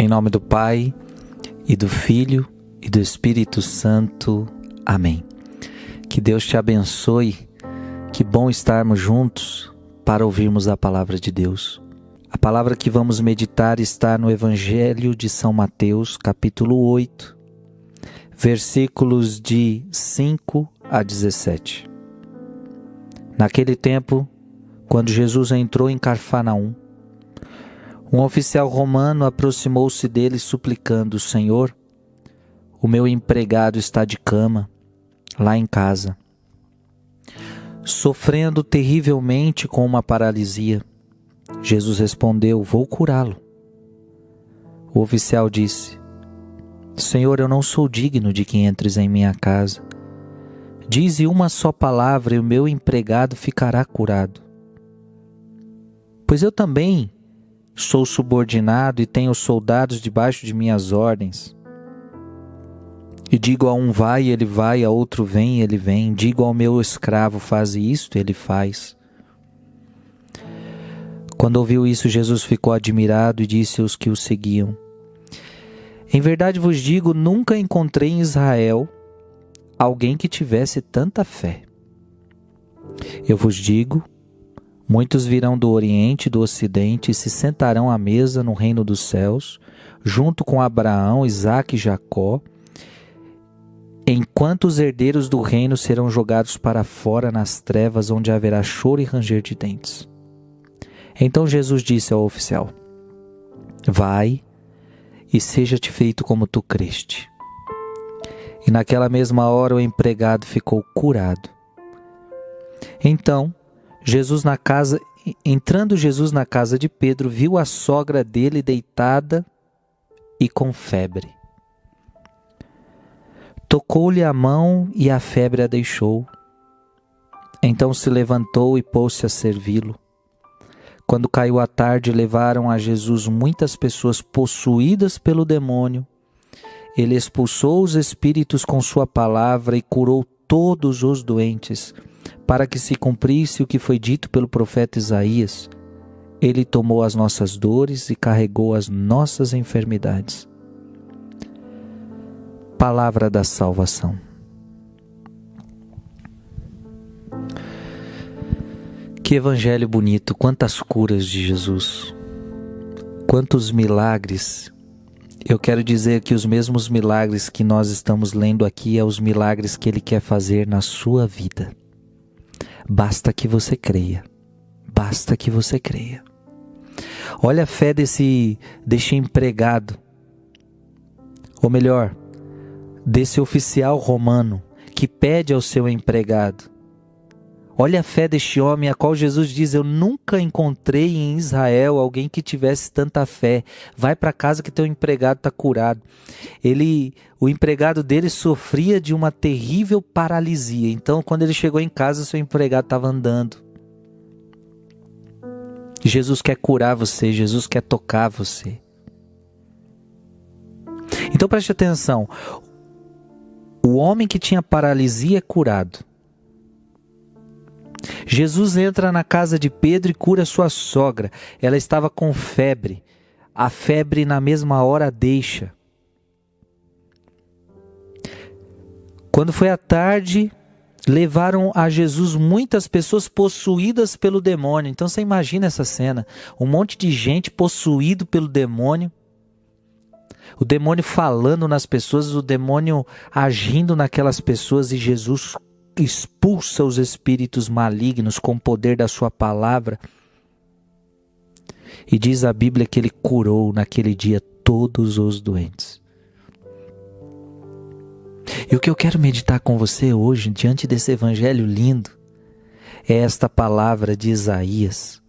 Em nome do Pai, e do Filho, e do Espírito Santo. Amém. Que Deus te abençoe. Que bom estarmos juntos para ouvirmos a palavra de Deus. A palavra que vamos meditar está no Evangelho de São Mateus, capítulo 8, versículos de 5 a 17. Naquele tempo, quando Jesus entrou em Carfanaum, um oficial romano aproximou-se dele suplicando: Senhor, o meu empregado está de cama, lá em casa, sofrendo terrivelmente com uma paralisia. Jesus respondeu: Vou curá-lo. O oficial disse: Senhor, eu não sou digno de que entres em minha casa. Dize uma só palavra e o meu empregado ficará curado. Pois eu também Sou subordinado e tenho soldados debaixo de minhas ordens. E digo a um vai, ele vai, a outro vem, ele vem. Digo ao meu escravo, faz isto, ele faz. Quando ouviu isso, Jesus ficou admirado e disse aos que o seguiam: Em verdade vos digo, nunca encontrei em Israel alguém que tivesse tanta fé. Eu vos digo Muitos virão do Oriente e do Ocidente e se sentarão à mesa no reino dos céus, junto com Abraão, Isaque e Jacó, enquanto os herdeiros do reino serão jogados para fora nas trevas, onde haverá choro e ranger de dentes. Então Jesus disse ao oficial: Vai e seja-te feito como tu creste. E naquela mesma hora o empregado ficou curado. Então Jesus na casa, entrando Jesus na casa de Pedro, viu a sogra dele deitada e com febre. Tocou-lhe a mão e a febre a deixou. Então se levantou e pôs-se a servi-lo. Quando caiu a tarde, levaram a Jesus muitas pessoas possuídas pelo demônio. Ele expulsou os espíritos com sua palavra e curou todos os doentes para que se cumprisse o que foi dito pelo profeta Isaías. Ele tomou as nossas dores e carregou as nossas enfermidades. Palavra da salvação. Que evangelho bonito, quantas curas de Jesus, quantos milagres. Eu quero dizer que os mesmos milagres que nós estamos lendo aqui é os milagres que ele quer fazer na sua vida. Basta que você creia. Basta que você creia. Olha a fé desse, desse empregado. Ou melhor, desse oficial romano que pede ao seu empregado: Olha a fé deste homem a qual Jesus diz: Eu nunca encontrei em Israel alguém que tivesse tanta fé. Vai para casa que teu empregado está curado. Ele, o empregado dele sofria de uma terrível paralisia. Então, quando ele chegou em casa, seu empregado estava andando. Jesus quer curar você, Jesus quer tocar você. Então preste atenção. O homem que tinha paralisia é curado. Jesus entra na casa de Pedro e cura sua sogra. Ela estava com febre. A febre na mesma hora deixa. Quando foi à tarde, levaram a Jesus muitas pessoas possuídas pelo demônio. Então você imagina essa cena: um monte de gente possuído pelo demônio. O demônio falando nas pessoas, o demônio agindo naquelas pessoas e Jesus expulsa os espíritos malignos com o poder da sua palavra. E diz a Bíblia que ele curou naquele dia todos os doentes. E o que eu quero meditar com você hoje, diante desse evangelho lindo, é esta palavra de Isaías.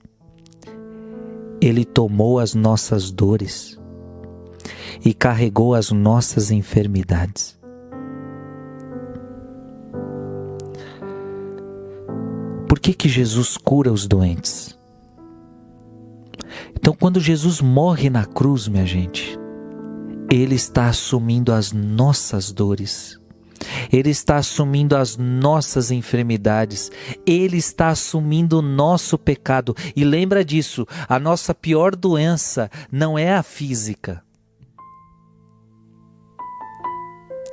Ele tomou as nossas dores e carregou as nossas enfermidades. que, que Jesus cura os doentes? Então, quando Jesus morre na cruz, minha gente, ele está assumindo as nossas dores, ele está assumindo as nossas enfermidades, ele está assumindo o nosso pecado. E lembra disso: a nossa pior doença não é a física.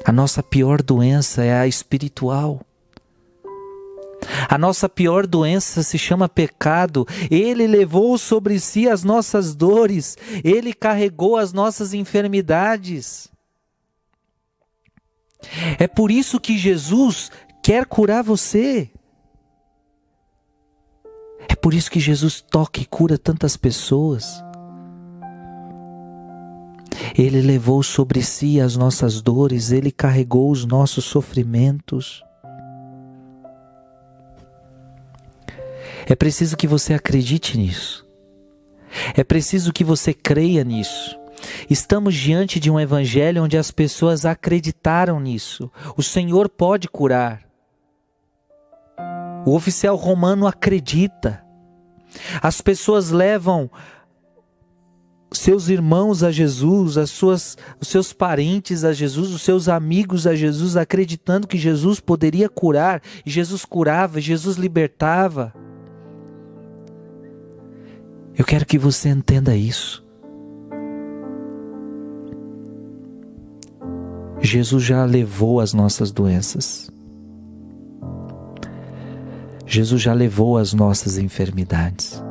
A nossa pior doença é a espiritual. A nossa pior doença se chama pecado. Ele levou sobre si as nossas dores, ele carregou as nossas enfermidades. É por isso que Jesus quer curar você. É por isso que Jesus toca e cura tantas pessoas. Ele levou sobre si as nossas dores, ele carregou os nossos sofrimentos. É preciso que você acredite nisso. É preciso que você creia nisso. Estamos diante de um evangelho onde as pessoas acreditaram nisso. O Senhor pode curar. O oficial romano acredita. As pessoas levam seus irmãos a Jesus, as suas, os seus parentes a Jesus, os seus amigos a Jesus, acreditando que Jesus poderia curar, e Jesus curava, Jesus libertava. Eu quero que você entenda isso. Jesus já levou as nossas doenças. Jesus já levou as nossas enfermidades.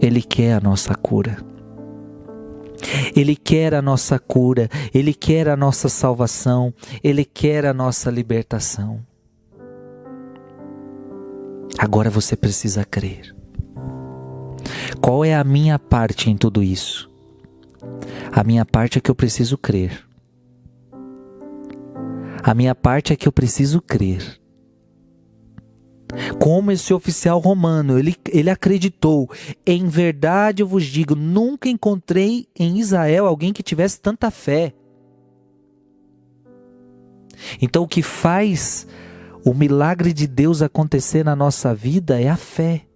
Ele quer a nossa cura. Ele quer a nossa cura, Ele quer a nossa salvação, Ele quer a nossa libertação. Agora você precisa crer. Qual é a minha parte em tudo isso? A minha parte é que eu preciso crer. A minha parte é que eu preciso crer. Como esse oficial romano, ele, ele acreditou. Em verdade eu vos digo, nunca encontrei em Israel alguém que tivesse tanta fé. Então o que faz o milagre de Deus acontecer na nossa vida é a fé.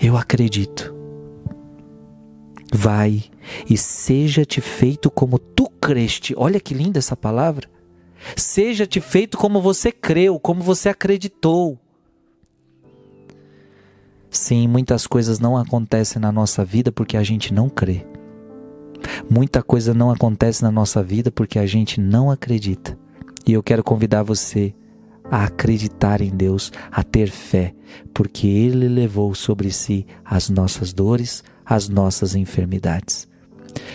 Eu acredito. Vai e seja-te feito como tu creste. Olha que linda essa palavra. Seja-te feito como você creu, como você acreditou. Sim, muitas coisas não acontecem na nossa vida porque a gente não crê. Muita coisa não acontece na nossa vida porque a gente não acredita. E eu quero convidar você a acreditar em Deus, a ter fé, porque Ele levou sobre si as nossas dores, as nossas enfermidades.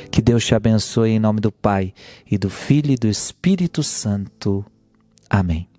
Que Deus te abençoe em nome do Pai e do Filho e do Espírito Santo. Amém.